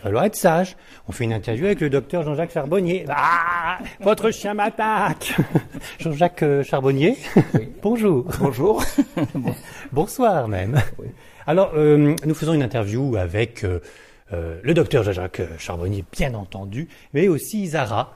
falloir être sage. On fait une interview avec le docteur Jean-Jacques Charbonnier. Ah, votre chien m'attaque. Jean-Jacques euh, Charbonnier. Bonjour. Bonjour. Bonsoir même. Alors, euh, nous faisons une interview avec euh, le docteur Jean-Jacques Charbonnier, bien entendu, mais aussi Zara.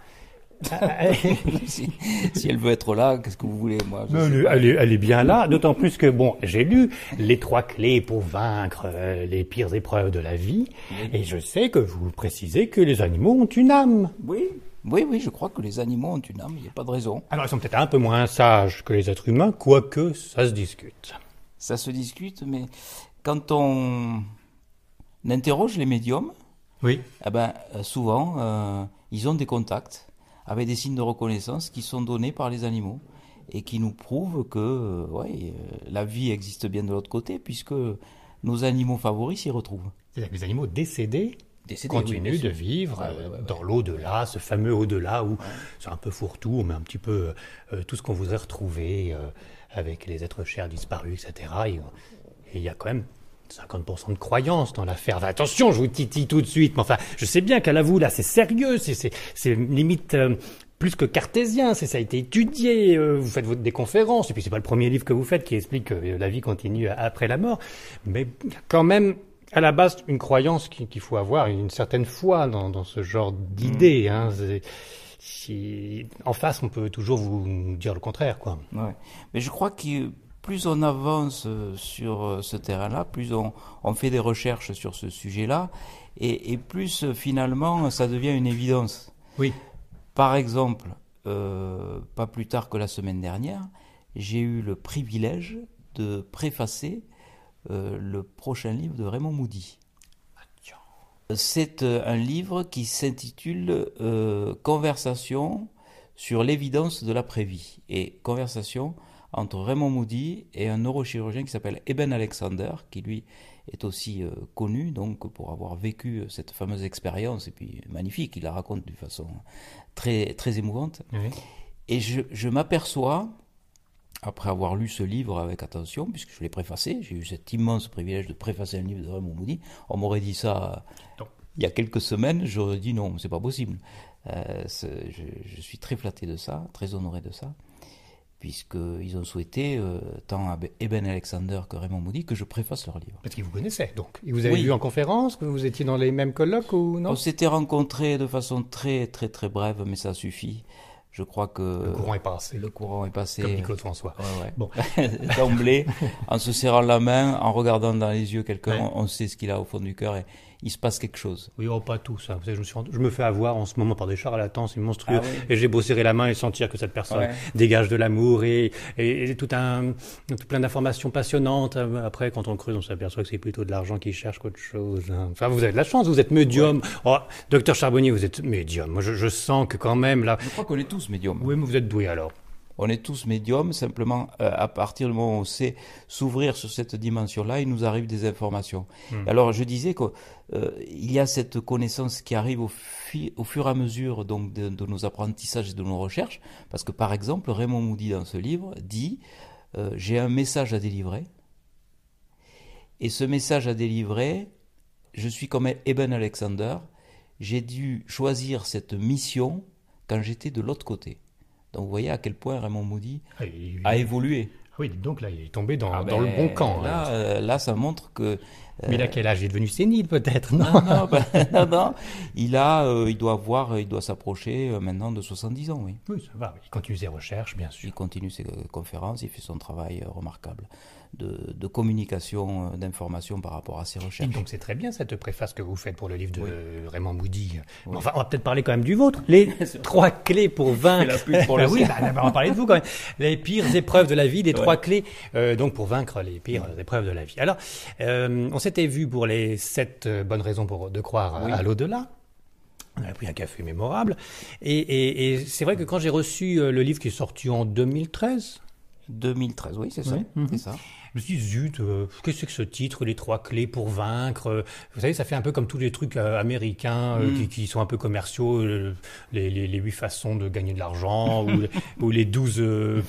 si, si elle veut être là, qu'est-ce que vous voulez, moi je Elle, sais est- pas. elle est, elle est bien là, d'autant plus que, bon, j'ai lu les trois clés pour vaincre euh, les pires épreuves de la vie, et je sais que vous précisez que les animaux ont une âme. Oui, oui, oui, je crois que les animaux ont une âme, il n'y a pas de raison. Alors, ils sont peut-être un peu moins sages que les êtres humains, quoique ça se discute. Ça se discute, mais quand on interroge les médiums, Oui. eh ben, euh, souvent, euh, ils ont des contacts avec des signes de reconnaissance qui sont donnés par les animaux et qui nous prouvent que euh, ouais, euh, la vie existe bien de l'autre côté, puisque nos animaux favoris s'y retrouvent. C'est-à-dire que les animaux décédés continuent de vivre Ouais, ouais, ouais, dans l'au-delà, ce fameux au-delà où c'est un peu fourre-tout, on met un petit peu euh, tout ce qu'on voudrait retrouver euh, avec les êtres chers disparus, etc. Et et il y a quand même 50% de croyance dans l'affaire. Enfin, attention, je vous titille tout de suite, mais enfin, je sais bien qu'à la vous, là, c'est sérieux, c'est- limite... euh, plus que cartésien, ça a été étudié. euh, vous faites votre, des conférences, et puis c'est pas le premier livre que vous faites qui explique que euh, la vie continue après la mort, mais quand même à la base une croyance qui- qu'il faut avoir, une certaine foi dans, dans ce genre d'idées. Hein. C'est- si- en face, on peut toujours vous dire le contraire, quoi. Ouais. Mais je crois que plus on avance euh, sur euh, ce terrain-là, plus on, on fait des recherches sur ce sujet-là, et, et plus euh, finalement ça devient une évidence. Oui. Par exemple, euh, pas plus tard que la semaine dernière, j'ai eu le privilège de préfacer euh, le prochain livre de Raymond Moody. C'est un livre qui s'intitule euh, Conversation sur l'évidence de l'après-vie et conversation entre Raymond Moody et un neurochirurgien qui s'appelle Eben Alexander, qui lui est aussi euh, connu donc pour avoir vécu euh, cette fameuse expérience et puis magnifique, il la raconte d'une façon très très émouvante. Oui. Et je, je m'aperçois, après avoir lu ce livre avec attention, puisque je l'ai préfacé, j'ai eu cet immense privilège de préfacer un livre de Raymond Moody. On m'aurait dit ça Non. il y a quelques semaines, j'aurais dit non, c'est pas possible. Euh, je suis très flatté de ça, très honoré de ça, puisqu'ils ont souhaité, euh, tant Abe- Eben Alexander que Raymond Moody, que je préface leur livre. Parce qu'ils vous connaissaient, donc. Ils vous avez Oui. vu en conférence, que vous étiez dans les mêmes colloques ou non On s'était rencontrés de façon très très très brève, mais ça suffit. Je crois que Le courant est passé, le courant est passé. comme dit Claude François. Ouais, ouais. Bon. D'emblée, en se serrant la main, en regardant dans les yeux quelqu'un, Ouais. on, on sait ce qu'il a au fond du cœur et il se passe quelque chose. Oui, oh, pas tous. hein. Vous savez, je, me suis rendu- je me fais avoir en ce moment par des charlatans, c'est monstrueux. Ah oui. Et j'ai beau serrer la main et sentir que cette personne Ouais. dégage de l'amour et, et, et tout un, tout plein d'informations passionnantes. Après, quand on creuse, on s'aperçoit que c'est plutôt de l'argent qui cherche qu'autre chose. hein. Enfin, vous avez de la chance, vous êtes médium. Oh, docteur Charbonnier, vous êtes médium. Moi, je, je sens que quand même, là. Je crois qu'on est tous médiums. Oui, mais vous êtes doué alors. On est tous médiums, simplement euh, à partir du moment où on sait s'ouvrir sur cette dimension-là, il nous arrive des informations. Alors je disais qu'il y a cette connaissance qui arrive au, fur et à mesure donc de, de nos apprentissages et de nos recherches, parce que par exemple Raymond Moody dans ce livre dit euh, j'ai un message à délivrer, et ce message à délivrer, je suis comme Eben Alexander, j'ai dû choisir cette mission quand j'étais de l'autre côté. Donc vous voyez à quel point Raymond Moody Ah, il- a évolué. Oui, dites donc là, il est tombé dans, Ah dans le ben, bon camp. Là, hein. euh, là, ça montre que Mais il a quel âge? Il est devenu sénile peut-être, non? Non, non, ben, non, non. il a, euh, il doit avoir, il doit s'approcher euh, maintenant de 70 ans, oui. Oui, ça va. Il continue ses recherches, bien sûr. Il continue ses euh, conférences, il fait son travail euh, remarquable de, de communication, euh, d'information par rapport à Et recherches. donc c'est très bien cette préface que vous faites pour le livre de Oui. Raymond Moody. Oui. Enfin, on va peut-être parler quand même du vôtre. Les trois clés pour vaincre. la pour le Ah oui, bah, on va parler de vous quand même. Les pires épreuves de la vie, les Ouais. trois clés euh, donc pour vaincre les pires épreuves de la vie. Alors, euh, on s'était vu pour les sept bonnes raisons pour de croire à- Oui. à l'au-delà. On a pris un café mémorable. Et, et- et c'est vrai que quand j'ai reçu le livre qui est sorti en 2013, 2013, oui, c'est ça, Oui. Mhm. c'est ça. Je me suis dit, zut, euh, qu'est-ce que c'est que ce titre, les trois clés pour vaincre euh, Vous savez, ça fait un peu comme tous les trucs euh, américains euh, Mm. qui, qui sont un peu commerciaux, les, les, les huit façons de gagner de l'argent, ou, les- ou les douze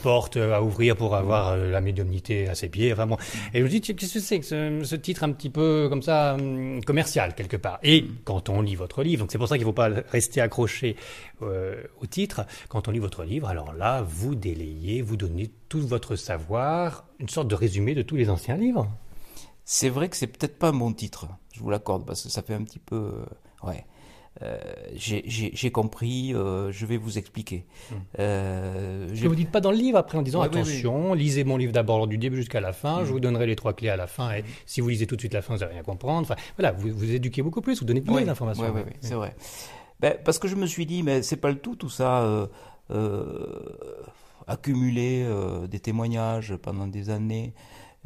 portes à ouvrir pour avoir la médiumnité à ses pieds. Enfin bon. Et je me dis, qu'est-ce que c'est que ce, ce titre un petit peu comme ça, hum, commercial quelque part? Et quand on lit votre livre, donc c'est pour ça qu'il ne faut pas rester accroché euh, au titre, quand on lit votre livre, alors là, vous délayez, vous donnez tout votre savoir, une sorte de résumé de tous les anciens livres. C'est vrai que c'est peut-être pas un bon titre, je vous l'accorde, parce que ça fait un petit peu. euh, ouais. Euh, j'ai- compris, euh, je vais vous expliquer. Euh, Ce j'ai- que vous dites pas dans le livre après en disant Oui, oui, attention, lisez mon livre d'abord du début jusqu'à la fin, je vous donnerai les trois clés à la fin et si vous lisez tout de suite la fin, vous n'allez rien comprendre. Enfin, voilà, vous vous éduquez beaucoup plus, vous donnez bien Ouais, les informations. ouais, ouais, ouais, c'est vrai. Ben, parce que je me suis dit, mais c'est pas le tout, tout ça. Euh, euh, accumuler des témoignages pendant des années,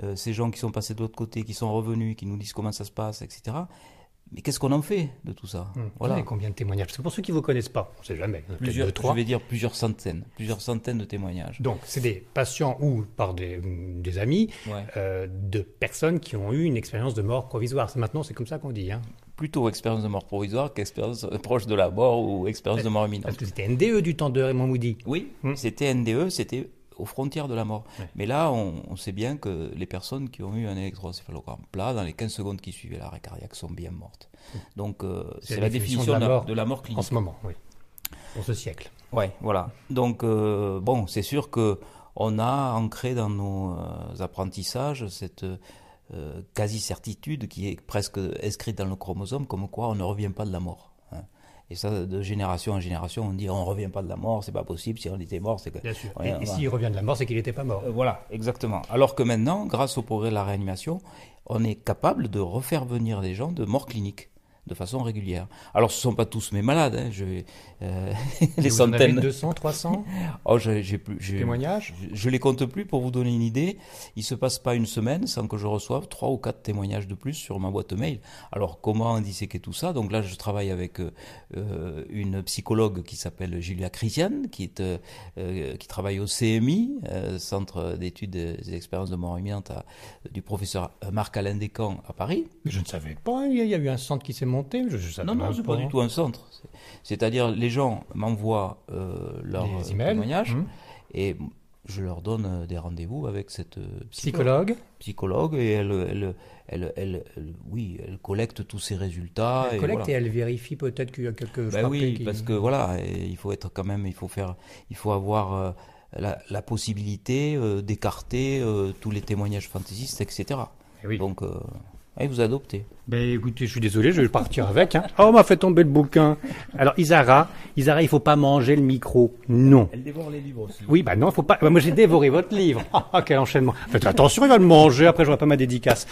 euh, ces gens qui sont passés de l'autre côté, qui sont revenus, qui nous disent comment ça se passe, etc. Mais qu'est-ce qu'on en fait de tout ça Vous Voilà. avez combien de témoignages? Parce que pour ceux qui ne vous connaissent pas, on ne sait jamais, peut-être Plusieurs, deux, trois. je vais dire plusieurs centaines, plusieurs centaines de témoignages. Donc, c'est des patients ou par des, des amis Ouais. euh, de personnes qui ont eu une expérience de mort provisoire. Maintenant, c'est comme ça qu'on dit. Hein. Plutôt expérience de mort provisoire qu'expérience proche de la mort ou expérience de mort imminente. Parce que c'était NDE du temps de Raymond Moody. Oui, Hmm. c'était NDE, c'était aux frontières de la mort. Ouais. Mais là, on, on sait bien que les personnes qui ont eu un électroencéphalogramme plat, dans les 15 secondes qui suivaient l'arrêt cardiaque, sont bien mortes. Donc, euh, c'est la, définition de la, mort, de la mort En clinique. ce moment, oui. Pour ce siècle. Ouais, voilà. Donc, euh, bon, c'est sûr que on a ancré dans nos euh, apprentissages cette euh, quasi-certitude qui est presque inscrite dans le chromosome, comme quoi on ne revient pas de la mort. hein. Et ça, de génération en génération, on dit on ne revient pas de la mort, c'est pas possible, si on était mort, c'est que... Bien sûr. Ouais, et et voilà. s'il revient de la mort, c'est qu'il n'était pas mort. Euh, voilà, exactement. Alors que maintenant, grâce au progrès de la réanimation, on est capable de refaire venir des gens de mort clinique de façon régulière. Alors, ce ne sont pas tous mes malades, hein, je euh, les Vous en avez centaines. 200, 300 Oh, j'ai j'ai plus. j'ai- témoignages? je, je les compte plus pour vous donner une idée. Il se passe pas une semaine sans que je reçoive trois ou quatre témoignages de plus sur ma boîte mail. Alors comment disséquer tout ça? Donc là, je travaille avec euh, euh, une psychologue qui s'appelle Julia Christian, qui est euh, qui travaille au CMI, Centre d'études des expériences de mort imminente, à- du professeur Marc-Alain Descamps à Paris. Mais Je ne savais pas. Il y a, il y a eu un centre qui s'est monté. Je, je savais Non, non, c'est pas du tout un centre. C'est- C'est-à-dire, les gens m'envoient euh, leurs Les euh, emails. témoignages Hum. et je leur donne euh, des rendez-vous avec cette Psychologue. psychologue, et elle, elle, elle, oui, elle collecte tous ces résultats. Elle collecte et elle vérifie peut-être qu'il y a quelques Ben oui, parce que voilà, il faut être quand même, il faut faire, il faut avoir la, possibilité d'écarter tous les témoignages fantaisistes, etc. Eh oui. Donc, euh, et vous adoptez. Ben écoutez, je suis désolé, je vais partir avec. Hein. Oh, on m'a fait tomber le bouquin. Alors Isara, Isara, il faut pas manger le micro. Non. Elle dévore les livres aussi. Oui, bah non, faut pas. bah, moi, j'ai dévoré votre livre. Ah, quel enchaînement. Faites attention, il va le manger. Après, j'aurai pas ma dédicace.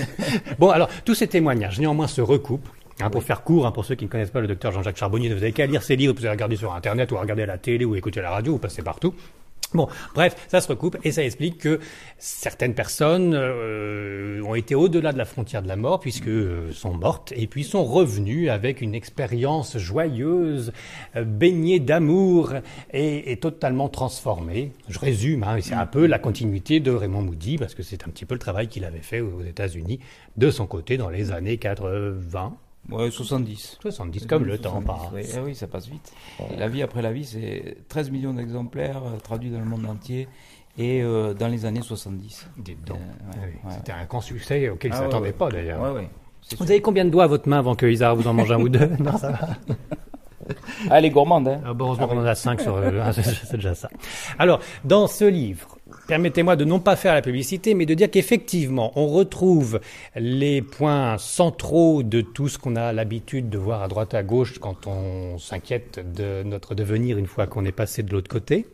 bon, alors, tous ces témoignages, néanmoins, se recoupent. hein, pour faire court, hein, pour ceux qui ne connaissent pas le docteur Jean-Jacques Charbonnier, vous avez qu'à lire ses livres, vous allez regarder sur Internet, ou à regarder à la télé, ou écouter à la radio, ou passer partout. Bon, bref, ça se recoupe et ça explique que certaines personnes euh, ont été au-delà de la frontière de la mort puisque euh, sont mortes et puis sont revenues avec une expérience joyeuse, euh, baignée d'amour et, et totalement transformée. Je résume, hein, c'est un peu la continuité de Raymond Moody parce que c'est un petit peu le travail qu'il avait fait aux États-Unis de son côté dans les années 80, Ouais, 70. 70, comme le temps passe. Oui, eh oui, ça passe vite. Et la vie après la vie, c'est 13 millions d'exemplaires euh, traduits dans le monde entier et euh, dans les années 70. Dites donc. Euh, ouais, Ah oui, ouais. C'était un grand succès auquel il ne Ah ouais. pas d'ailleurs. Ouais, ouais. c'est Vous sûr. avez combien de doigts à votre main avant que Isard vous en mange un ou deux? Non, ça va. Ah, elle est gourmande, hein Ah, bon, heureusement qu'on en a cinq sur le. c'est c'est déjà ça. Alors, dans ce livre, permettez-moi de non pas faire la publicité, mais de dire qu'effectivement, on retrouve les points centraux de tout ce qu'on a l'habitude de voir à droite à gauche quand on s'inquiète de notre devenir une fois qu'on est passé de l'autre côté.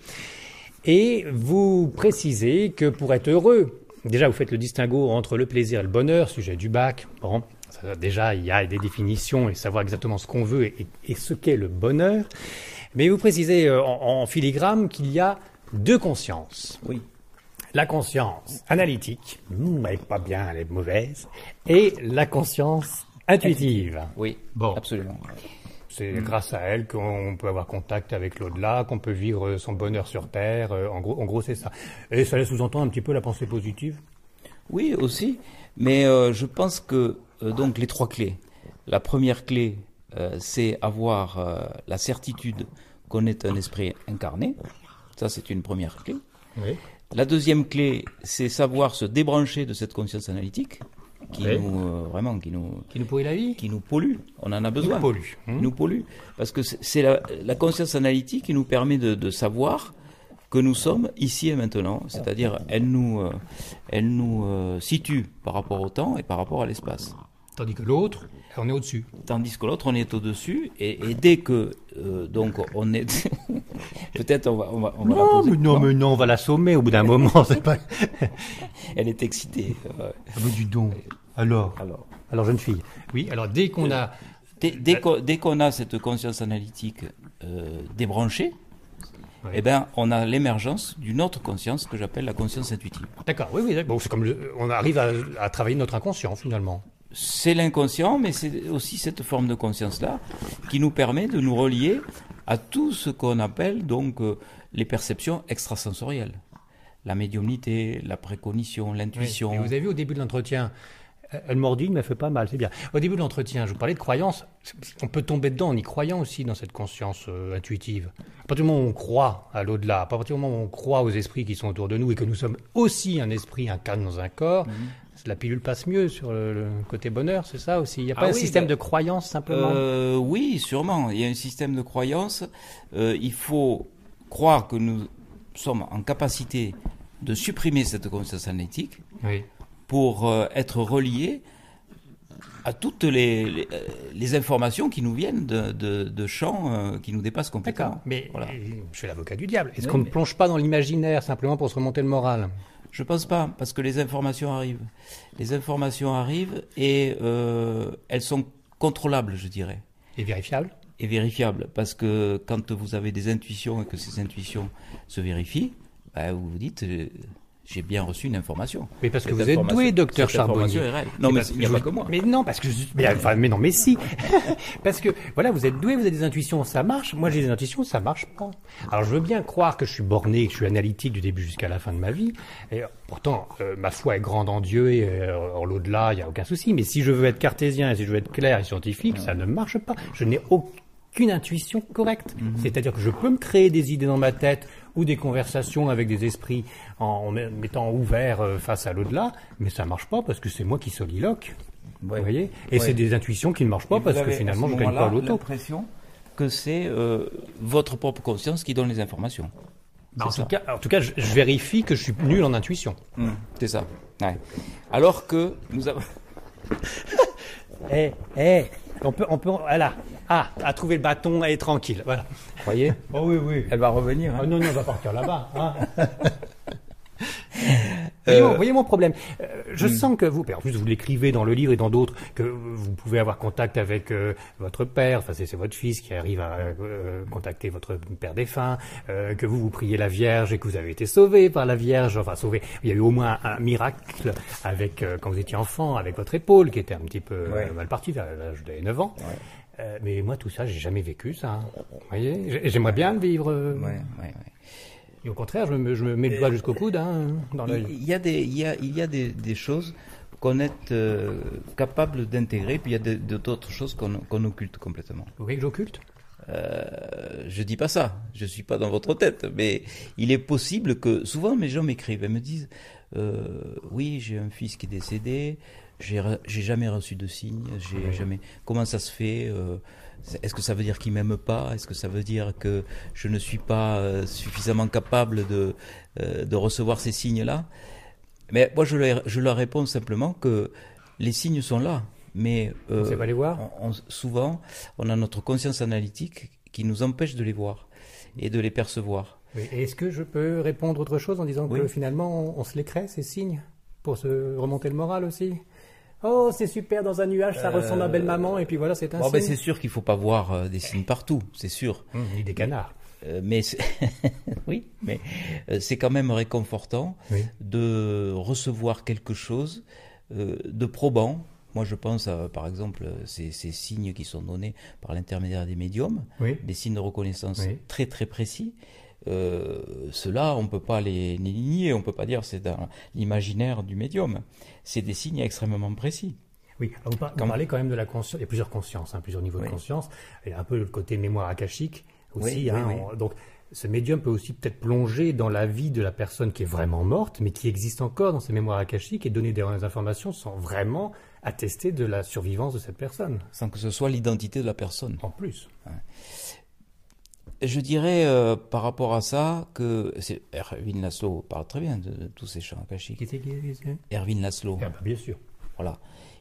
Et vous précisez que pour être heureux, déjà vous faites le distinguo entre le plaisir et le bonheur, sujet du bac. Bon, déjà il y a des définitions et savoir exactement ce qu'on veut et, et ce qu'est le bonheur. Mais vous précisez euh, en, en filigrane qu'il y a deux consciences. Oui. La conscience analytique, elle est pas bien, elle est mauvaise, et la conscience intuitive. Oui, Bon. absolument. C'est grâce à elle qu'on peut avoir contact avec l'au-delà, qu'on peut vivre son bonheur sur Terre. euh, En gros, en gros c'est ça. Et ça laisse sous-entendre un petit peu la pensée positive? Oui, aussi. Mais euh, je pense que euh, donc les trois clés. La première clé, euh, c'est avoir euh, la certitude qu'on est un esprit incarné. Ça, c'est une première clé. Oui. La deuxième clé, c'est savoir se débrancher de cette conscience analytique qui nous euh, vraiment qui nous Qui nous pourrit la vie qui nous pollue. On en a besoin. Qui nous pollue. Qui Hmm. nous pollue. Parce que c'est- c'est la, la conscience analytique qui nous permet de, de savoir que nous sommes ici et maintenant. C'est-à-dire, elle nous, euh, elle nous euh, situe par rapport au temps et par rapport à l'espace. Tandis que l'autre, on est au-dessus. Tandis que l'autre, on est au-dessus. Et, et dès que, euh, donc, on est. Peut-être on va, on va, on va la Non, poser. mais non, mais non, on va l'assommer au bout d'un moment. C'est pas. Elle est excitée. Ah, mais dis donc. Alors. alors. Alors, jeune fille. Oui, alors dès qu'on a. Dès, dès qu'on dès qu'on a cette conscience analytique euh, débranchée, eh ben, on a l'émergence d'une autre conscience que j'appelle la conscience intuitive. D'accord, oui, oui, d'accord. Bon, c'est comme le- on arrive à, à travailler notre inconscient finalement. C'est l'inconscient, mais c'est aussi cette forme de conscience-là qui nous permet de nous relier à tout ce qu'on appelle donc euh, les perceptions extrasensorielles. La médiumnité, la précognition, l'intuition. Vous avez vu au début de l'entretien, euh, elle mordit, mais elle fait pas mal, c'est bien. Au début de l'entretien, je vous parlais de croyance. On peut tomber dedans en y croyant aussi dans cette conscience euh, intuitive. À partir du moment où on croit à l'au-delà, à partir du moment où on croit aux esprits qui sont autour de nous et que nous sommes aussi un esprit incarné dans un corps, Mhm. La pilule passe mieux sur le, le côté bonheur, c'est ça aussi. Il n'y a Ah pas un oui, système ben, de croyance simplement? Euh, oui, sûrement. Il y a un système de croyance. Euh, il faut croire que nous sommes en capacité de supprimer cette conscience analytique Oui. pour euh, être reliés à toutes les, les, les informations qui nous viennent de, de, de champs euh, qui nous dépassent complètement. D'accord, mais Voilà. je suis l'avocat du diable. Est-ce Oui, qu'on ne plonge pas dans l'imaginaire simplement pour se remonter le moral? Je pense pas, parce que les informations arrivent. Les informations arrivent et euh, elles sont contrôlables, je dirais. Et vérifiable et vérifiable. Parce que quand vous avez des intuitions et que ces intuitions se vérifient, bah, vous vous dites, euh, j'ai bien reçu une information. Mais parce que vous êtes doué, docteur Charbonnier. Non, mais il n'y a pas que moi. Mais non, parce que je- mais, enfin, mais non, mais si. parce que voilà, vous êtes doué, vous avez des intuitions, ça marche. Moi, j'ai des intuitions, ça marche pas. Alors, je veux bien croire que je suis borné, que je suis analytique du début jusqu'à la fin de ma vie. Et pourtant, euh, ma foi est grande en Dieu et euh, en l'au-delà, il y a aucun souci. Mais si je veux être cartésien et si je veux être clair et scientifique, ça ne marche pas. Je n'ai aucune intuition correcte. Mhm. C'est-à-dire que je peux me créer des idées dans ma tête ou des conversations avec des esprits en, en me- mettant ouvert euh, face à l'au-delà, mais ça marche pas parce que c'est moi qui soliloque. Ouais. Vous voyez? Et Ouais. c'est des intuitions qui ne marchent pas Et parce que finalement je ce gagne pas l'auto. l'impression que c'est euh, votre propre conscience qui donne les informations. Bah, en, tout cas, en tout cas, je, je vérifie que je suis nul en intuition. Hum, c'est ça. Ouais. Alors que nous avons... Eh, eh, on peut, on peut, voilà. Ah, à trouver le bâton, elle est tranquille. Voilà. Croyez? Oh oui, oui. Elle va revenir. hein. Ah non, non, on va partir là-bas. hein. Voyez, mon- voyez mon problème. Euh, je sens que vous, en plus vous l'écrivez dans le livre et dans d'autres, que vous pouvez avoir contact avec euh, votre père, enfin c'est votre fils qui arrive à euh, contacter votre père défunt, euh, que vous vous priez la Vierge et que vous avez été sauvé par la Vierge, enfin sauvé. Il y a eu au moins un, miracle avec euh, quand vous étiez enfant, avec votre épaule qui était un petit peu euh, Ouais. mal partie vers l'âge de 9 ans. Euh, mais moi tout ça, j'ai jamais vécu ça. hein. Vous voyez, J'ai- j'aimerais bien le vivre. Ouais, ouais, et au contraire, je me, je me mets le doigt jusqu'au coude hein, dans l'œil. Il y a des, il y a, il y a des, des choses qu'on est euh, capable d'intégrer, puis il y a d'autres choses qu'on qu'on occulte complètement. Vous voyez que j'occulte? Euh, je dis pas ça, je suis pas dans votre tête, mais il est possible que souvent mes gens m'écrivent et me disent euh, oui j'ai un fils qui est décédé, j'ai re- jamais reçu de signe, j'ai jamais. Comment ça se fait euh, Est-ce que ça veut dire qu'il m'aime pas? Est-ce que ça veut dire que je ne suis pas euh, suffisamment capable de euh, de recevoir ces signes-là? Mais moi je leur, je leur réponds simplement que les signes sont là, mais On euh, sait pas les voir. on- on- souvent, on a notre conscience analytique qui nous empêche de les voir et de les percevoir. Oui. Est-ce que je peux répondre autre chose en disant que finalement on, on se les crée, ces signes, pour se remonter le moral aussi? Oh, c'est super dans un nuage, ça ressemble à belle maman, et puis voilà, c'est un Bon, ben, signe. c'est sûr qu'il faut pas voir euh, des signes partout, c'est sûr. Hum, ni des canards. Euh, mais c'est- oui, mais euh, c'est quand même réconfortant Oui. de recevoir quelque chose euh, de probant. Moi, je pense, à, par exemple, ces, ces signes qui sont donnés par l'intermédiaire des médiums, Oui. des signes de reconnaissance Oui. très très précis. Euh, ceux-là, on ne peut pas les, les nier, on ne peut pas dire c'est dans l'imaginaire du médium. C'est des signes extrêmement précis. Oui, vous, par- vous parlez quand même de la conscience. Il y a plusieurs consciences, hein, plusieurs niveaux Oui. de conscience. Il y a un peu le côté mémoire akashique aussi. Oui, hein, oui, on- donc, ce médium peut aussi peut-être plonger dans la vie de la personne qui est vraiment morte, mais qui existe encore dans ses mémoires akashiques et donner des informations sans vraiment attester de la survivance de cette personne. sans que ce soit l'identité de la personne. En plus. Je dirais euh, par rapport à ça que Erwin Laszlo parle très bien de, de tous ces champs akashiques. Qui c'est qui Erwin Laszlo, Ah bah, bien sûr. voilà,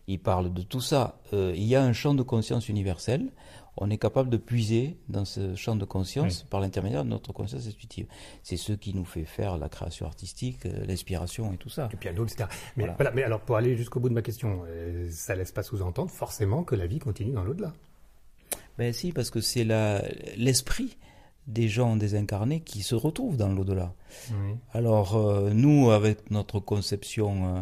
il parle de tout ça. Euh, il y a un champ de conscience universel. On est capable de puiser dans ce champ de conscience par l'intermédiaire de notre conscience intuitive. C'est ce qui nous fait faire la création artistique, euh, l'inspiration et tout ça. Du piano, etc. Mais, Voilà. voilà, mais alors, pour aller jusqu'au bout de ma question, ça laisse pas sous-entendre forcément que la vie continue dans l'au-delà. Ben si, parce que c'est la- l'esprit des gens désincarnés qui se retrouvent dans l'au-delà. Alors euh, nous, avec notre conception euh,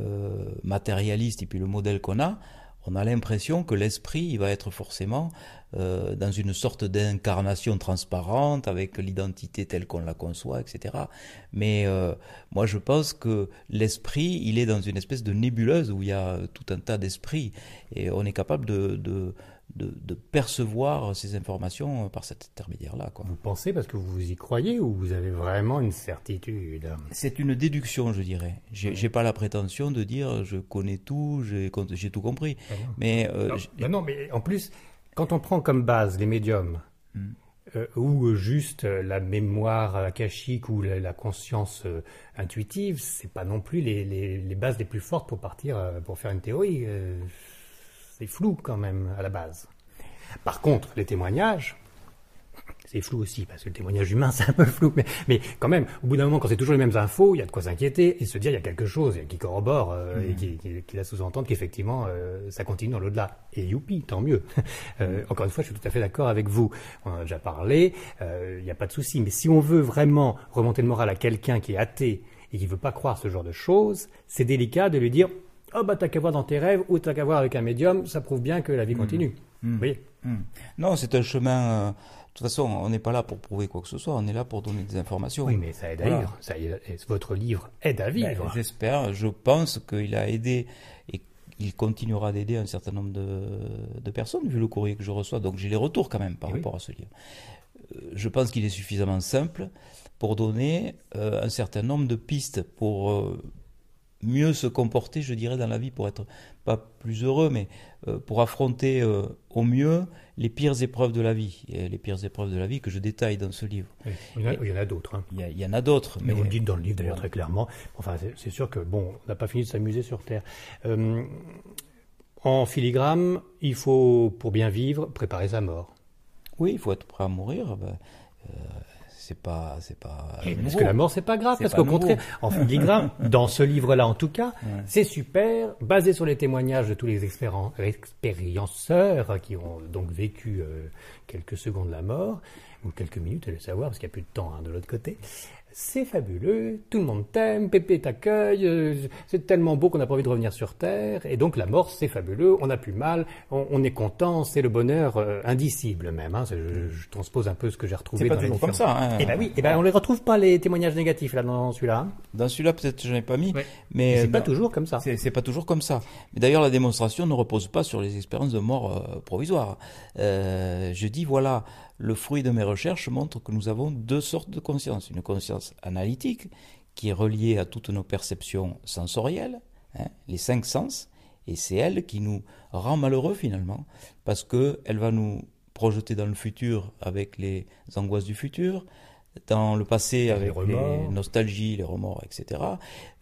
euh, matérialiste et puis le modèle qu'on a, on a l'impression que l'esprit il va être forcément euh, dans une sorte d'incarnation transparente avec l'identité telle qu'on la conçoit, etc. Mais euh, moi je pense que l'esprit, il est dans une espèce de nébuleuse où il y a tout un tas d'esprits et on est capable de, de, de, de percevoir ces informations par cet intermédiaire-là. Vous pensez parce que vous y croyez ou vous avez vraiment une certitude? C'est une déduction, je dirais. J'ai j'ai pas la prétention de dire je connais tout, j'ai tout compris. Ah non. Mais euh, Non, j- bah non, mais en plus, quand on prend comme base les médiums, Mm. euh, ou euh, juste euh, la mémoire akashique ou la, la conscience euh, intuitive, c'est pas non plus les, les- les bases les plus fortes pour partir, euh, pour faire une théorie. C'est flou quand même à la base. Par contre, les témoignages, c'est flou aussi, parce que le témoignage humain, c'est un peu flou. Mais, mais quand même, au bout d'un moment, quand c'est toujours les mêmes infos, il y a de quoi s'inquiéter et se dire il y a quelque chose qui corrobore euh, et qui, qui, qui laisse sous-entendre qu'effectivement, euh, ça continue dans l'au-delà. Et youpi, tant mieux. Euh, encore une fois, je suis tout à fait d'accord avec vous. On en a déjà parlé, il n'y a pas de souci. Mais si on veut vraiment remonter le moral à quelqu'un qui est athée et qui veut pas croire ce genre de choses, c'est délicat de lui dire Oh, bah, t'as qu'à voir dans tes rêves ou t'as qu'à voir avec un médium, ça prouve bien que la vie continue. Vous voyez hmm. non, c'est un chemin. euh, de toute façon, on n'est pas là pour prouver quoi que ce soit. On est là pour donner des informations. Oui, mais ça aide à vivre. Ça aide- votre livre aide à Ben, vivre. J'espère. Je pense qu'il a aidé et il continuera d'aider un certain nombre de, de personnes vu le courrier que je reçois. Donc j'ai les retours quand même par oui. rapport à ce livre. Euh, Je pense qu'il est suffisamment simple pour donner euh, un certain nombre de pistes pour euh, mieux se comporter, je dirais, dans la vie, pour être pas plus heureux, mais euh, pour affronter euh, au mieux les pires épreuves de la vie. Et les pires épreuves de la vie que je détaille dans ce livre. Oui, Il y en a, il y en a d'autres. hein. Il y, a- il y en a d'autres, Mais mais vous le dites dans le livre d'ailleurs voilà. très clairement. Enfin, c'est- sûr que bon, on n'a pas fini de s'amuser sur Terre. Euh, en filigrane, il faut, pour bien vivre, préparer sa mort. oui, il faut être prêt à mourir. ben, euh, c'est pas, c'est pas. Parce nouveau. que la mort, c'est pas grave, parce qu'au contraire, en filigrane, dans ce livre-là en tout cas, Ouais. c'est super, basé sur les témoignages de tous les expérienceurs qui ont donc vécu euh, quelques secondes la mort, ou quelques minutes, allez savoir, parce qu'il n'y a plus de temps hein, de l'autre côté. C'est fabuleux, tout le monde t'aime, Pépé t'accueille, euh, c'est tellement beau qu'on n'a pas envie de revenir sur Terre, et donc la mort c'est fabuleux, on n'a plus mal, on, on est content, c'est le bonheur euh, indicible même. Hein, je, je transpose un peu ce que j'ai retrouvé C'est pas dans toujours comme ça. Hein. eh ben oui, eh ben on les retrouve pas les témoignages négatifs là dans celui-là. hein. Dans celui-là, peut-être je n'ai pas mis, Ouais. mais c'est euh, pas toujours comme ça. C'est c'est pas toujours comme ça. Mais d'ailleurs, la démonstration ne repose pas sur les expériences de mort euh, provisoire. Euh, je dis voilà, le fruit de mes recherches montre que nous avons deux sortes de conscience. Une conscience analytique qui est reliée à toutes nos perceptions sensorielles, hein, les cinq sens, et c'est elle qui nous rend malheureux finalement, parce que elle va nous projeter dans le futur avec les angoisses du futur, dans le passé avec les, remords. nostalgies, les remords, etc.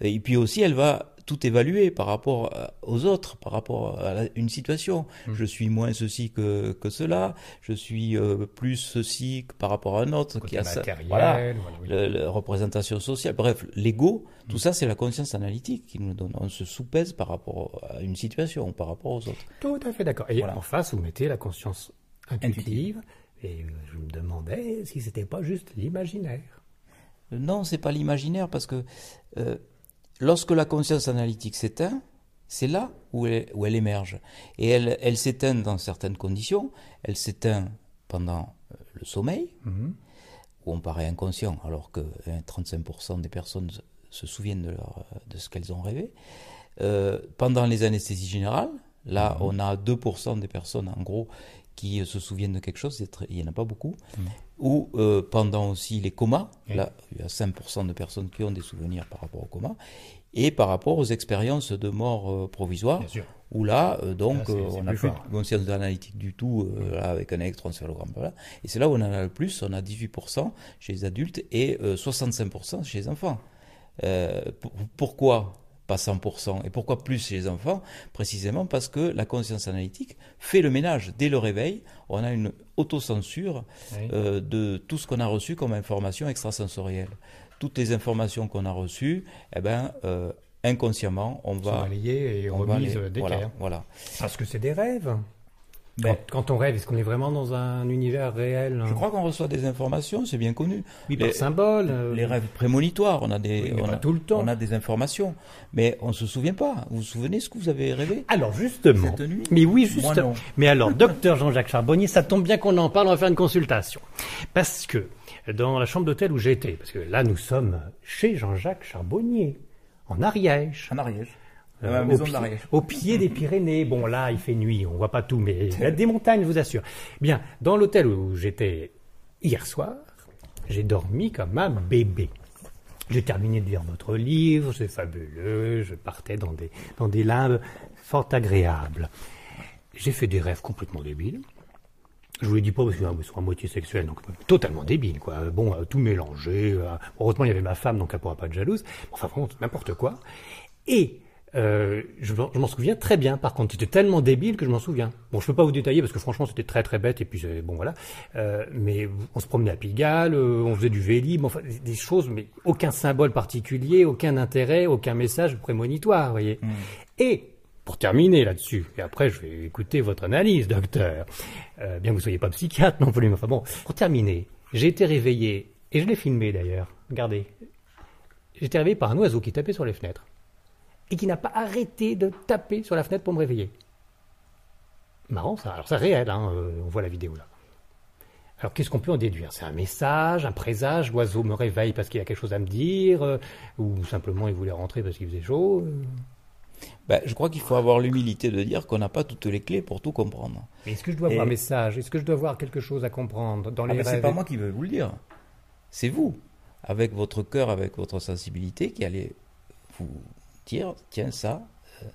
Et puis aussi, elle va tout évaluer par rapport à- aux autres, par rapport à la- une situation. Mm. Je suis moins ceci que, que cela, je suis euh, plus ceci que par rapport à un autre Côté qui a matériel, Voilà. voilà, oui. Le- la représentation sociale, bref, l'ego, Mm. tout ça c'est la conscience analytique qui nous donne. On se soupèse par rapport à une situation, par rapport aux autres. Tout à fait d'accord. Et Voilà. en face, vous mettez la conscience intuitive. Intuitive. Et euh, je me demandais si c'était pas juste l'imaginaire. Euh, Non, c'est pas l'imaginaire parce que euh, lorsque la conscience analytique s'éteint, c'est là où elle, où elle émerge. Et elle, elle s'éteint dans certaines conditions. Elle s'éteint pendant euh, le sommeil, Mhm. où on paraît inconscient, alors que 35% des personnes se souviennent de, leur, de ce qu'elles ont rêvé. Euh, pendant les anesthésies générales, là, mhm. on a 2% des personnes, en gros, qui se souviennent de quelque chose, il n'y en a pas beaucoup. Mhm. Ou euh, pendant aussi les comas, là, il y a 5% de personnes qui ont des souvenirs par rapport au coma. Et par rapport aux expériences de mort euh, provisoire, où là, donc, on n'a plus de conscience analytique du tout, avec un électroencéphalogramme. Voilà. Et c'est là où on en a le plus, on a 18% chez les adultes et 65% chez les enfants. pourquoi pas 100%. Et pourquoi plus chez les enfants? Précisément parce que la conscience analytique fait le ménage. Dès le réveil, on a une autocensure euh, de tout ce qu'on a reçu comme information extrasensorielle. Toutes les informations qu'on a reçues, eh ben, euh, inconsciemment, on va... et on remise voilà, voilà. Parce que c'est des rêves. Ben, quand, on rêve, est-ce qu'on est vraiment dans un univers réel Je crois qu'on reçoit des informations, c'est bien connu. Oui, les, par symbole. Euh. Les rêves prémonitoires, on a des, on, a, tout le temps. on a des informations, mais on se souvient pas. Vous vous souvenez ce que vous avez rêvé? Alors justement. Cette nuit? Mais oui, justement. Mais alors, docteur Jean-Jacques Charbonnier, ça tombe bien qu'on en parle. On va faire une consultation, parce que dans la chambre d'hôtel où j'étais, parce que là nous sommes chez Jean-Jacques Charbonnier, en Ariège. En Ariège. Euh, au, pied, des Pyrénées. Bon, là, il fait nuit, on voit pas tout, mais il y a des montagnes, je vous assure. Bien, dans l'hôtel où j'étais hier soir, j'ai dormi comme un bébé. J'ai terminé de lire votre livre, c'est fabuleux, je partais dans des, dans des limbes fort agréables. J'ai fait des rêves complètement débiles. Je vous le dis pas parce qu'ils sont à moitié sexuels, donc totalement débiles, quoi. Bon, euh, tout mélangé. Euh, heureusement, il y avait ma femme, donc elle pourra pas être jalouse. Enfin, vraiment, n'importe quoi. Et euh, je, m'en souviens très bien. Par contre, c'était tellement débile que je m'en souviens. Bon, je peux pas vous détailler parce que franchement, c'était très très bête. Et puis bon, voilà. Euh, mais on se promenait à Pigalle, euh, on faisait du vélib, enfin des choses, mais aucun symbole particulier, aucun intérêt, aucun message prémonitoire, vous voyez. Hmm. Et pour terminer là-dessus, et après je vais écouter votre analyse, docteur. Euh, bien que vous soyez pas psychiatre non plus, mais enfin bon. Pour terminer, j'ai été réveillé et je l'ai filmé d'ailleurs. Regardez, j'ai été réveillé par un oiseau qui tapait sur les fenêtres et qui n'a pas arrêté de taper sur la fenêtre pour me réveiller. Marrant ça. Alors c'est réel, hein, euh, on voit la vidéo là. Alors qu'est-ce qu'on peut en déduire? C'est un message, un présage, l'oiseau me réveille parce qu'il a quelque chose à me dire, euh, ou simplement il voulait rentrer parce qu'il faisait chaud euh? ben, Je crois qu'il faut avoir l'humilité de dire qu'on n'a pas toutes les clés pour tout comprendre. Est-ce que je dois avoir un message? Est-ce que je dois avoir quelque chose à comprendre dans ah, les ah C'est pas moi qui vais vous le dire. C'est vous, avec votre cœur, avec votre sensibilité, qui allez vous tiens, ça, euh,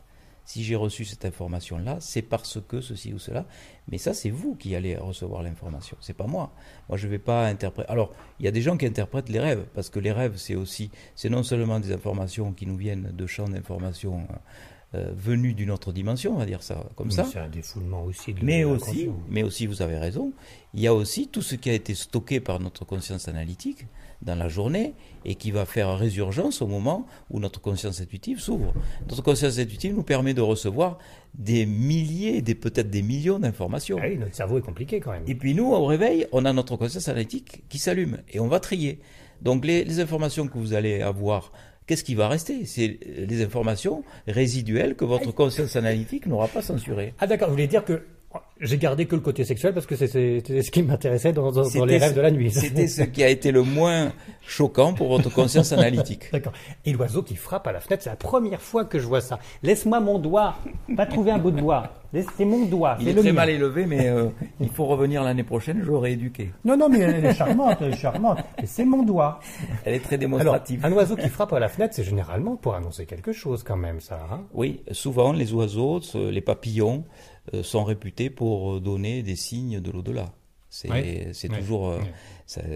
si j'ai reçu cette information-là, c'est parce que ceci ou cela. Mais ça, c'est vous qui allez recevoir l'information. C'est pas moi. Moi, je vais pas interpréter. Alors, il y a des gens qui interprètent les rêves, parce que les rêves, c'est aussi, c'est non seulement des informations qui nous viennent de champs d'informations euh, venus d'une autre dimension, on va dire ça comme ça. C'est un défoulement aussi. De mais aussi, mais aussi, vous avez raison. Il y a aussi tout ce qui a été stocké par notre conscience analytique dans la journée et qui va faire résurgence au moment où notre conscience intuitive s'ouvre. Notre conscience intuitive nous permet de recevoir des milliers, des, peut-être des millions d'informations. Ah oui, notre cerveau est compliqué quand même. Et puis nous, au réveil, on a notre conscience analytique qui s'allume et on va trier. Donc les, les informations que vous allez avoir qu'est-ce qui va rester? C'est les informations résiduelles que votre conscience analytique n'aura pas censurées. Ah d'accord, vous voulez dire que j'ai gardé que le côté sexuel parce que c'est ce qui m'intéressait dans, les rêves de la nuit. C'était ce qui a été le moins choquant pour votre conscience analytique. D'accord. Et l'oiseau qui frappe à la fenêtre, c'est la première fois que je vois ça. Laisse-moi mon doigt, pas trouver un bout de bois. C'est mon doigt. Il est, très mal élevé, mais euh, il faut revenir l'année prochaine, je l'aurai éduqué. Non, non, mais elle est charmante, elle est charmante. c'est mon doigt. Elle est très démonstrative. un oiseau qui frappe à la fenêtre, c'est généralement pour annoncer quelque chose quand même, ça. Hein oui, souvent les oiseaux, les papillons, euh, sont réputés pour donner des signes de l'au-delà. C'est toujours, euh,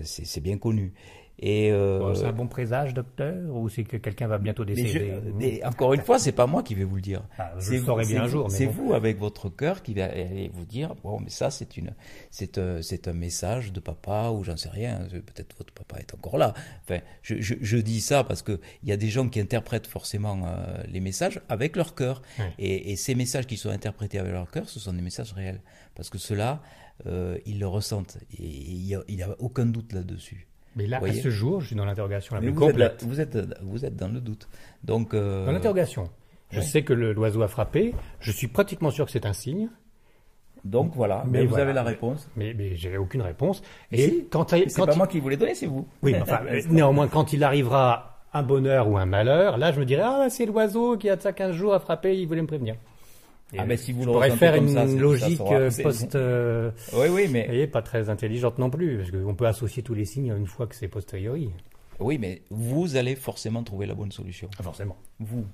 c'est bien connu. Et euh, c'est un bon présage, docteur, ou c'est que quelqu'un va bientôt décéder mais Encore une fois, c'est pas moi qui vais vous le dire. Ah, saurai bien un jour. C'est vous avec votre cœur qui va vous dire bon, mais ça c'est une, c'est c'est un message de papa ou j'en sais rien. Peut-être votre papa est encore là. Enfin, je, je, je dis ça parce que il y a des gens qui interprètent forcément euh, les messages avec leur cœur, et, et, ces messages qui sont interprétés avec leur cœur, ce sont des messages réels parce que ceux-là, euh, ils le ressentent et il n'y a, a aucun doute là-dessus. Mais là, à ce jour, je suis dans l'interrogation la plus vous complète. Êtes, vous, êtes, vous êtes dans le doute. Donc, euh, Dans l'interrogation. Je sais que l'oiseau a frappé. Je suis pratiquement sûr que c'est un signe. Donc voilà, mais, vous avez la réponse. Mais, mais j'ai aucune réponse. Et quand, c'est pas moi qui vous l'ai donné, c'est vous. Oui, enfin, néanmoins, quand il arrivera un bonheur ou un malheur, là je me dirais ah c'est l'oiseau qui a de ça 15 jours à frapper, il voulait me prévenir. Ah mais si vous je pourrais faire une logique euh, post. Euh, oui oui mais. Vous pas très intelligente non plus parce qu'on peut associer tous les signes une fois que c'est posteriori. Oui mais vous allez forcément trouver la bonne solution. Ah, forcément. Vous.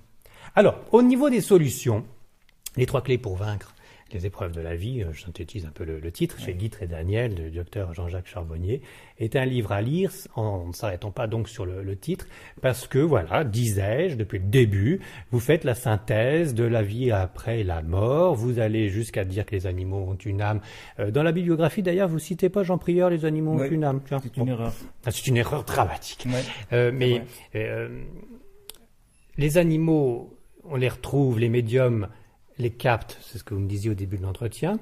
Alors au niveau des solutions, les trois clés pour vaincre les épreuves de la vie, euh, je synthétise un peu le, titre, chez Guy et Daniel, du docteur Jean-Jacques Charbonnier, est un livre à lire en ne s'arrêtant pas donc sur le, titre, parce que, voilà, disais-je, depuis le début, vous faites la synthèse de la vie après la mort, vous allez jusqu'à dire que les animaux ont une âme. Euh, dans la bibliographie, d'ailleurs, vous citez pas Jean Prieur, les animaux ont une âme. C'est une erreur. Ah, c'est une erreur dramatique. Euh, mais les animaux, on les retrouve, les médiums, les captent, c'est ce que vous me disiez au début de l'entretien.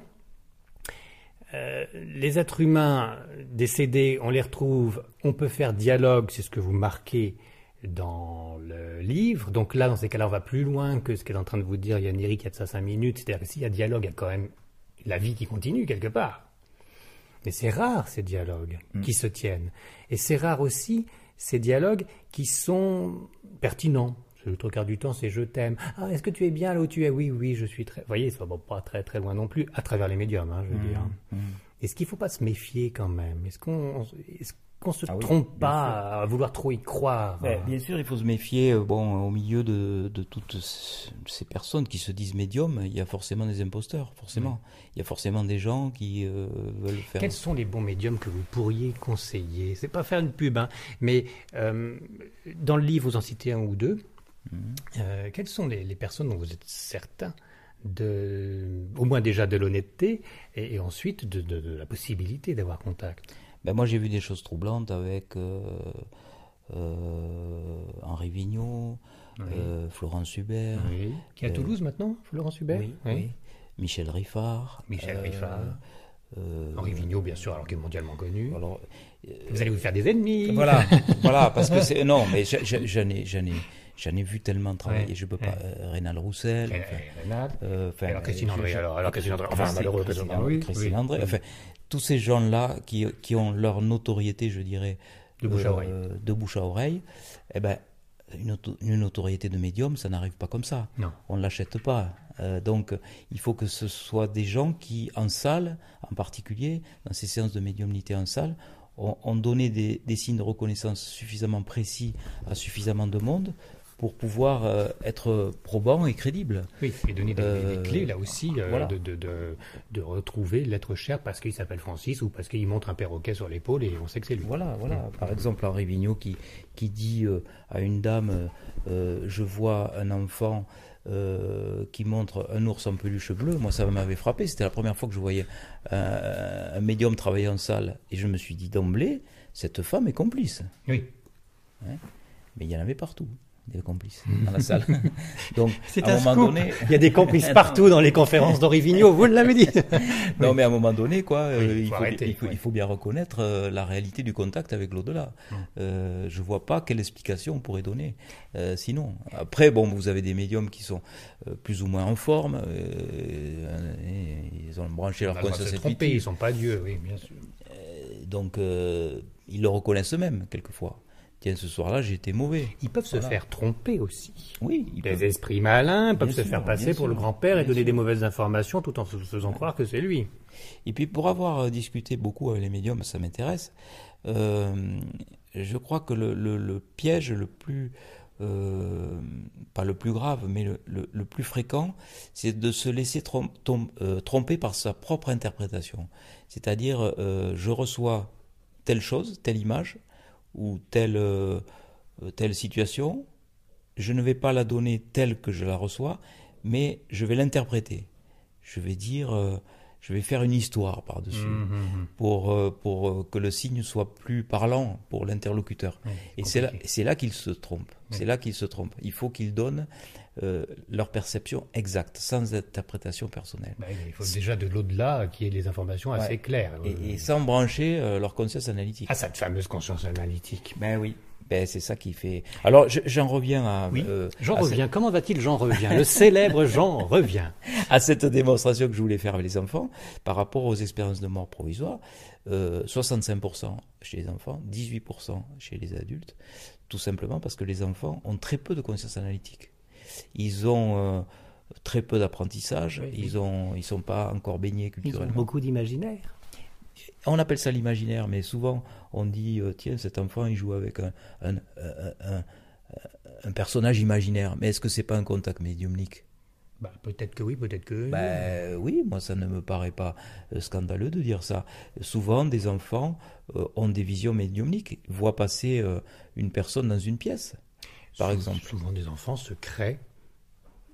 Euh, les êtres humains décédés, on les retrouve, on peut faire dialogue, c'est ce que vous marquez dans le livre. Donc là, dans ces cas-là, on va plus loin que ce qu'est en train de vous dire Yann Eric il y a de ça cinq minutes. C'est-à-dire que s'il y a dialogue, il y a quand même la vie qui continue quelque part. Mais c'est rare ces dialogues mm. qui se tiennent. Et c'est rare aussi ces dialogues qui sont pertinents. Le trois quarts du temps, c'est je t'aime. Ah, est-ce que tu es bien là où tu es? Oui, oui, je suis très. Vous voyez, ça va pas très très loin non plus, à travers les médiums, hein, je veux mmh, dire. Mmh. Est-ce qu'il ne faut pas se méfier quand même? Est-ce qu'on est se ah trompe pas à vouloir trop y croire? Bien sûr, il faut se méfier. Euh, bon, au milieu de, de, toutes ces personnes qui se disent médiums, il y a forcément des imposteurs, forcément. Il y a forcément des gens qui euh, veulent faire. Quels sont les bons médiums que vous pourriez conseiller? C'est pas faire une pub, hein, mais euh, dans le livre, vous en citez un ou deux. Euh, quelles sont les, personnes dont vous êtes certain de, au moins déjà de l'honnêteté et, ensuite de, la possibilité d'avoir contact? Ben Moi, j'ai vu des choses troublantes avec euh, euh, Henri Vigneault, Florence Hubert. Qui est à Toulouse maintenant, Florence Hubert oui, Michel Riffard. Michel Riffard. Henri Vigneault, bien sûr, alors qu'il est mondialement connu. Alors, vous allez vous faire des ennemis. Voilà, voilà parce que c'est. Non, mais j'en ai, J'en ai vu tellement travailler, je peux pas. Euh, Rénal Roussel. Enfin, euh, alors Christine André, alors, alors Christine André, enfin malheureux Christine André. Christine André. Enfin, tous ces gens-là qui, qui ont leur notoriété, je dirais, de bouche à oreille, euh, de bouche à oreille, eh ben, une, une, notoriété de médium, ça n'arrive pas comme ça. Non. On ne l'achète pas. Euh, donc, il faut que ce soit des gens qui, en salle, en particulier, dans ces séances de médiumnité en salle, ont, ont donné des, des signes de reconnaissance suffisamment précis à suffisamment de monde pour pouvoir euh, être probant et crédible. Oui, et donner des, euh, clés là aussi euh, de, de, de, de, retrouver l'être cher parce qu'il s'appelle Francis ou parce qu'il montre un perroquet sur l'épaule et on sait que c'est lui. Voilà, voilà. Mm. Par exemple, Henri Vigneault qui, qui dit à une dame Je vois un enfant. qui montre un ours en peluche bleue, moi ça m'avait frappé. C'était la première fois que je voyais un, médium travailler en salle. Et je me suis dit d'emblée, cette femme est complice. Oui. Hein? Mais il y en avait partout des complices dans la salle. Donc, à un, moment donné, il y a des complices partout dans les conférences d'Henri Vigneault. Vous l'avez dit. non, mais à un moment donné, quoi, euh, il, faut, il, faut, bien reconnaître euh, la réalité du contact avec l'au-delà. Je Euh, je vois pas quelle explication on pourrait donner. Euh, sinon, après, bon, vous avez des médiums qui sont plus ou moins en forme. ils ont branché leur conscience Ils sont pas dieux, oui, bien sûr. donc, ils le reconnaissent eux-mêmes quelquefois tiens, ce soir-là, j'étais mauvais. Ils peuvent se faire tromper aussi. Oui. Les esprits malins peuvent se faire passer pour le grand-père et donner des mauvaises informations tout en se faisant croire que c'est lui. Et puis, pour avoir euh, discuté beaucoup avec les médiums, ça m'intéresse, euh, je crois que le, piège le plus, euh, pas le plus grave, mais le, plus fréquent, c'est de se laisser tromper par sa propre interprétation. C'est-à-dire, je reçois telle chose, telle image, ou telle, euh, telle situation, je ne vais pas la donner telle que je la reçois, mais je vais l'interpréter. Je vais dire, euh, je vais faire une histoire par-dessus mmh, mmh, mmh. pour, euh, pour que le signe soit plus parlant pour l'interlocuteur. Et c'est là, là qu'il se trompe. C'est là qu'il se trompe. Il faut qu'ils donnent leur perception exacte, sans interprétation personnelle. Bah, il faut déjà de l'au-delà qui ait les informations assez claires. Et, sans brancher leur conscience analytique. Ah, cette fameuse conscience analytique. Ben oui. Ben, c'est ça qui fait. Alors, je- j'en reviens à. Oui. euh, Jean cette-. Comment va-t-il, Jean revient? Le célèbre Jean revient. à cette démonstration que je voulais faire avec les enfants par rapport aux expériences de mort provisoire. euh, 65% chez les enfants, 18% chez les adultes, tout simplement parce que les enfants ont très peu de conscience analytique. Ils ont euh, très peu d'apprentissage, Oui, oui. ils ont, ils sont pas encore baignés Ils ont culturellement. beaucoup d'imaginaire. On appelle ça l'imaginaire, mais souvent on dit euh, tiens cet enfant il joue avec un, un, un- personnage imaginaire, mais est-ce que c'est pas un contact médiumnique? Bah, peut-être que oui, peut-être que. Ben oui, moi ça ne me paraît pas euh, scandaleux de dire ça. Souvent, des enfants euh, ont des visions médiumniques, voient passer euh, une personne dans une pièce, par Sou- exemple. Souvent, des enfants se créent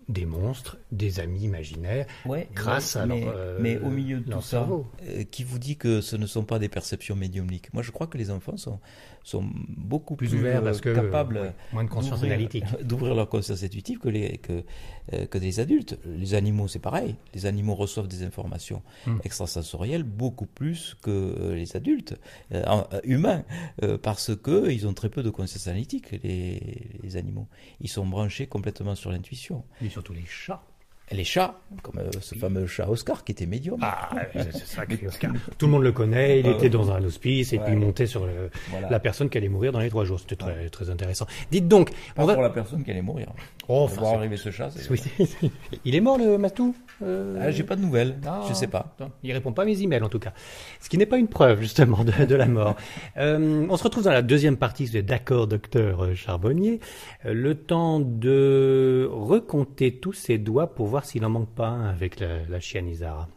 des monstres, des amis imaginaires, grâce à mais, leur, euh, mais au milieu de tout ça, cerveau. euh, qui vous dit que ce ne sont pas des perceptions médiumniques Moi, je crois que les enfants sont, sont beaucoup plus plus, ouverts euh, parce que capables moins de conscience d'ouvrir- analytique. d'ouvrir leur conscience intuitive que les que, euh, que des adultes. Les animaux, c'est pareil. Les animaux reçoivent des informations Mm. extrasensorielles beaucoup plus que euh, les adultes euh, humains, euh, parce que ils ont très peu de conscience analytique. Les, les animaux, ils sont branchés complètement sur l'intuition. Et surtout les chats. Les chats, comme euh, ce fameux chat Oscar qui était médium. Ah, c'est sacré, Oscar. Tout le monde le connaît. Il Ah, était ouais. dans un hospice et Ouais. puis il montait sur le- Voilà. la personne qui allait mourir dans les trois jours. C'était très, très intéressant. Dites donc, Pas on va. pour la personne qui allait mourir. Oh, enfin, voir arriver ce chat, Oui, il est mort le Matou Euh, Ah, j'ai pas de nouvelles. Ah, Je sais pas. il répond pas à mes emails en tout cas. Ce qui n'est pas une preuve justement de, de la mort. Euh, on se retrouve dans la deuxième partie, vous êtes d'accord docteur Charbonnier. Le temps de recompter tous ses doigts pour s'il en manque pas avec la chienne Isara.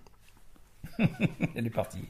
Elle est partie.